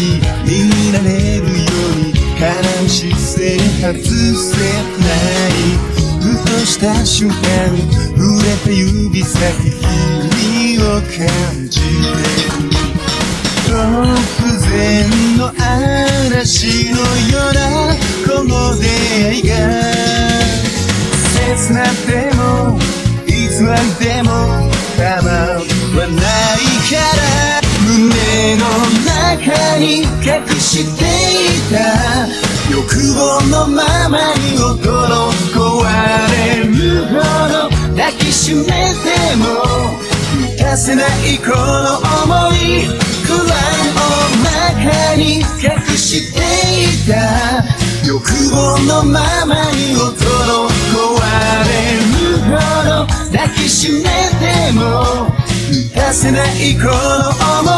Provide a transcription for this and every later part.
に見られるように話せ外せないふとした瞬間触れた指先君を感じて突然の嵐のようなこの出会いが切なくてもいつまでも構わないからなしていた欲望のままに心壊れるほど抱きしめても満たせないこの想い不安の中に隠していた欲望のままに心壊れるほど抱きしめても満たせないこの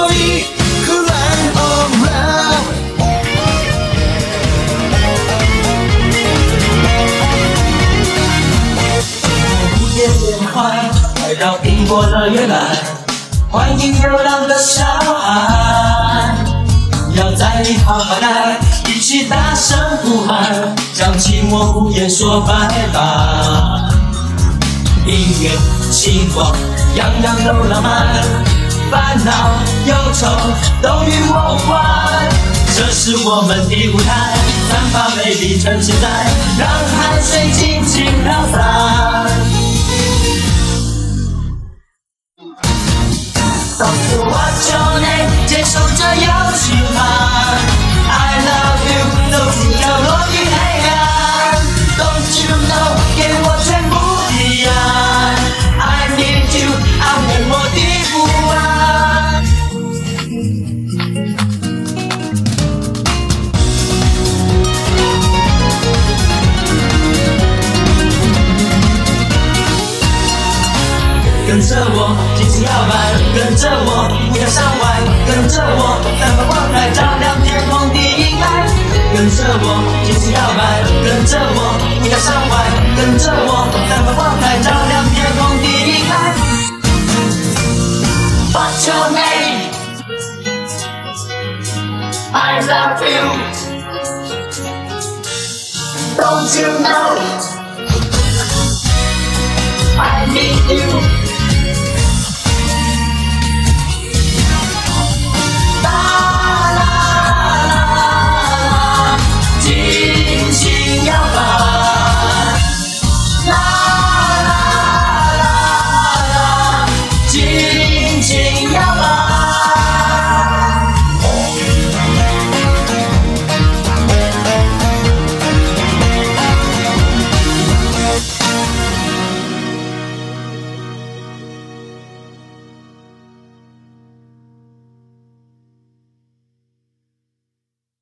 想い过的元旦，欢迎流浪的小孩，不要在里哈巴呆，一起大声呼喊，将寂寞无言说拜拜。音乐、星光，样样都浪漫，烦恼、忧愁都与我无关。这是我们的舞台，散发魅力趁现在，让汗水尽情飘散。跟着我尽情摇摆，跟着我不要想歪，跟着我散发光彩，照亮天空的阴霾。跟着我尽情摇摆，跟着我不要想歪，跟着我散发光彩，照亮天空的阴霾。What's your name? I love you. Don't you know? I need you.